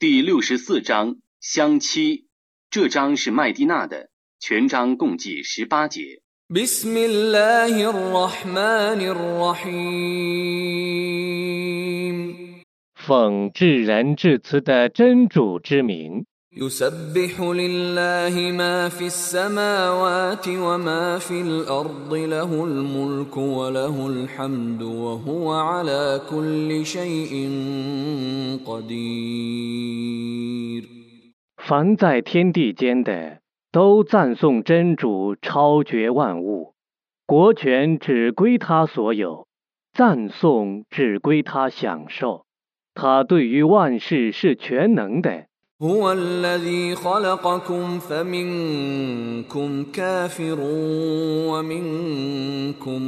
第六十四章相妻，这章是麦蒂娜的，全章共计十八节。奉至仁至慈的真主之名。يسبح لله ما في السماوات وما في الأرض له الملك وله الحمد وهو على كل شيء قدير 凡在天地间的，都赞颂真主超绝万物，国权只归他所有，赞颂只归他享受。他对于万事是全能的。 هو الذي خلقكم فمنكم كافر ومنكم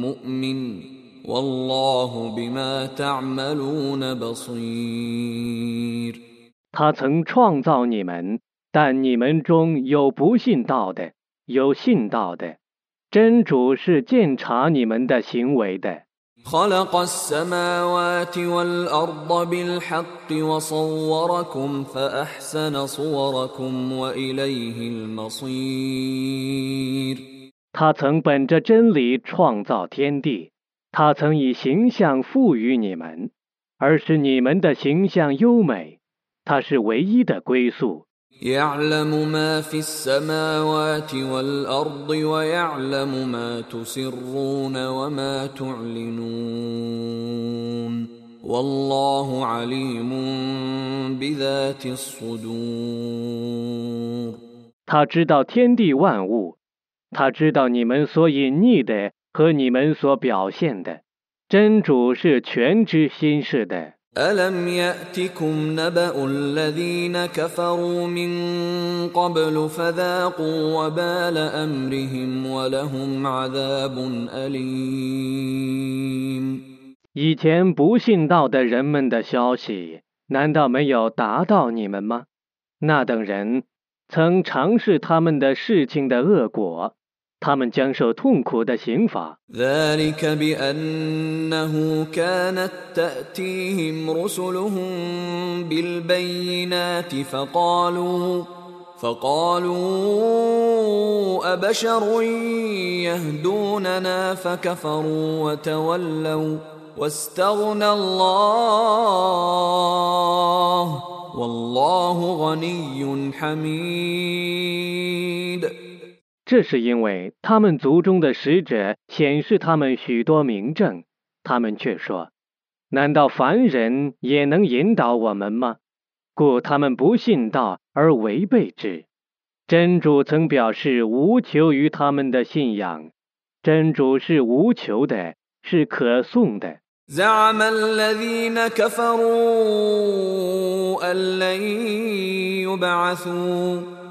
مؤمن والله بما تعملون بصير 他曾创造你们，但你们中有不信道的，有信道的。真主是鉴察你们的行为的。 خلق السماوات والأرض بالحق وصوركم فأحسن صوركم وإليه المصير 他曾本着真理创造天地，他曾以形象赋予你们，而使你们的形象优美。他是唯一的归宿， يعلم ما في السماوات والأرض ويعلم ما تسرون وما تعلنون والله عليم بذات الصدور 他知道天地万物，他知道你们所隐匿的和你们所表现的。真主是全知心事的。 ألم يأتكم نبأ الذين كفروا من قبل فذاقوا وبال أمرهم ولهم عذاب أليم 以前不信道的人们的消息，难道没有达到你们吗？那等人曾尝试他们的事情的恶果， 他们将受痛苦的刑罚。 ذلك بأنه كانت تأتيهم رسلهم بالبينات فقالوا فقالوا أبشر يهدوننا فكفروا وتولوا واستغنى الله والله غني حميد 这是因为他们族中的使者显示他们许多明证，他们却说：“难道凡人也能引导我们吗？”故他们不信道而违背之。真主曾表示无求于他们的信仰，真主是无求的，是可颂的。 زعم الذين كفروا أن لن يبعثوا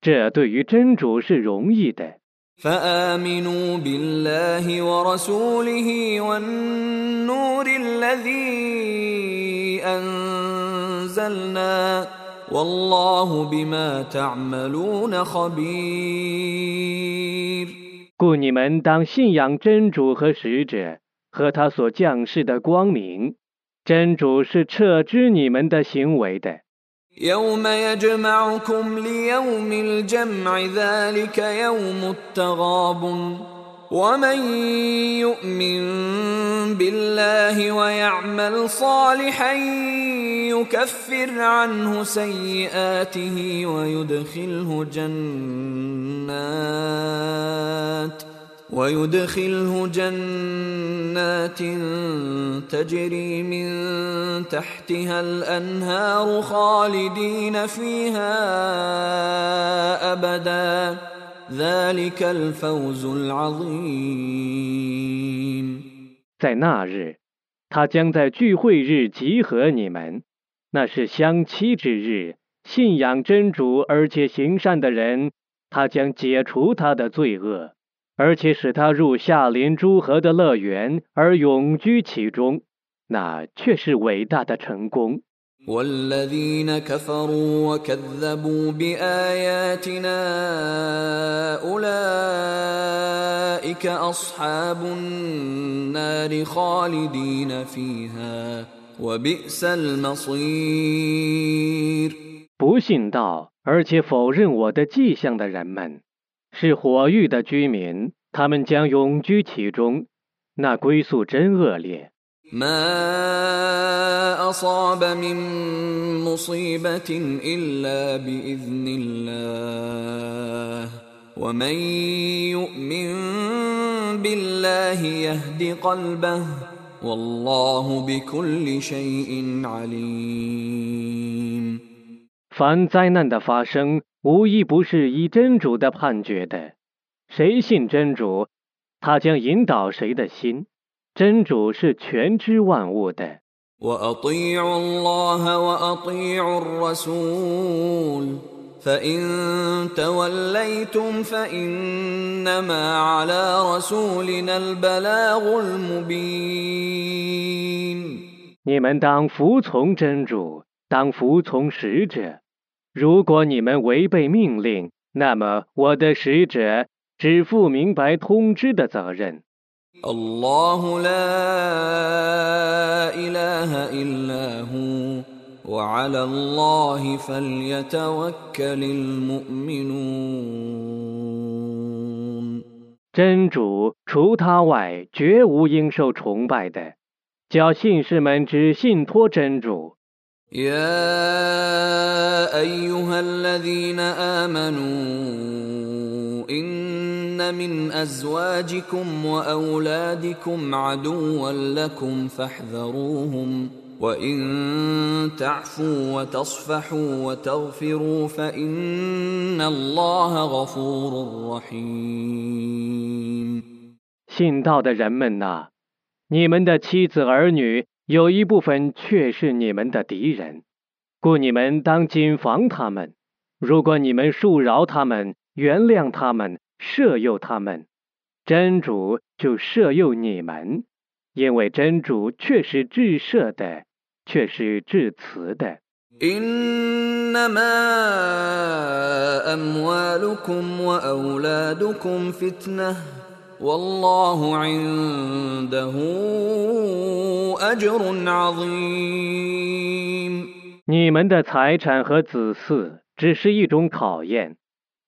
这对于真主是容易的。 فآمنوا بالله ورسوله والنور الذي أنزلنا والله بما تعملون خبير 故你们当信仰真主和使者和他所降世的光明。真主是彻知你们的行为的。 يوم يجمعكم ليوم الجمع ذلك يوم التغاب ومن يؤمن بالله ويعمل صالحا يكفر عنه سيئاته ويدخله جنات. ويدخله جنات تجري من تحتها الانهار خالدين فيها ابدا ذلك الفوز العظيم 在那日，他将在聚会日集合你们。 那是相期之日，信仰真主而且行善的人，他将解除他的罪恶， 而且使他入夏林诸河的乐园而永居其中，那却是伟大的成功。 والذين كفروا وكذبوا باياتنا اولئك اصحاب النار خالدين فيها وبئس المصير 不信道而且否认我的迹象的人们， 是火域的居民，他们将永居其中，那归宿真恶劣。 ما اصاب من مصيبه الا باذن الله ومن يؤمن بالله يهد قلبه والله بكل شيء عليم 凡灾难的发生， 无一不是依真主的判决的。谁信真主，他将引导谁的心。真主是全知万物的。 واطيعوا الله واطيعوا الرسول فان توليتم فانما على رسولنا البلاغ المبين 你们当服从真主，当服从使者。 如果你们违背命令，那么我的使者只负明白通知的责任。 الله لا اله الا هو وعلى الله فليتوكل المؤمنون 真主除他外，绝无应受崇拜的。叫信士们只信托真主。 يا ايها الذين امنوا ان من ازواجكم واولادكم عدوا لكم فاحذروهم وان تعفوا وتصفحوا وتغفروا فان الله غفور رحيم 信道的人们呐，你们的妻子儿女有一部分却是你们的敌人， 故你们当谨防他们。如果你们恕饶他们，原谅他们，赦宥他们，真主就赦宥你们，因为真主却是至赦的，却是至慈的。 انما اموالكم واولادكم فتنه والله عنده اجر عظيم 你们的财产和子嗣只是一种考验，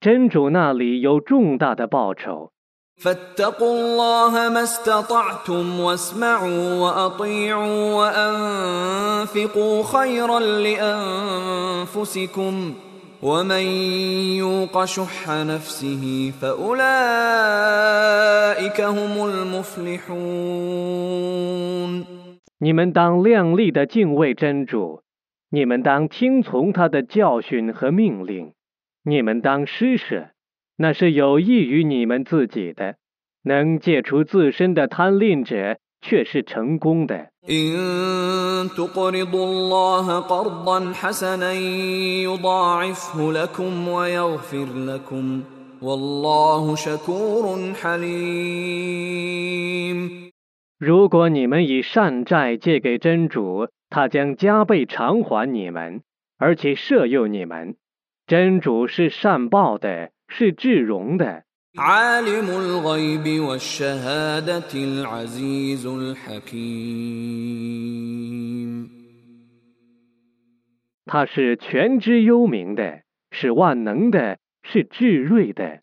真主那里有重大的报酬。 فاتقوا الله ما استطعتم واسمعوا واطيعوا وانفقوا خيرا لانفسكم ومن يوق شح نفسه فاولئك هم المفلحون 你们当量力的敬畏真主， 你们当听从他的教训和命令，你们当施舍，那是有益于你们自己的，能戒除自身的贪吝者却是成功的。如果你们以善债借给真主。他将加倍偿还你们，而且赦宥你们。真主是善报的，是至荣的。他是全知幽冥的，是万能的，是智睿的。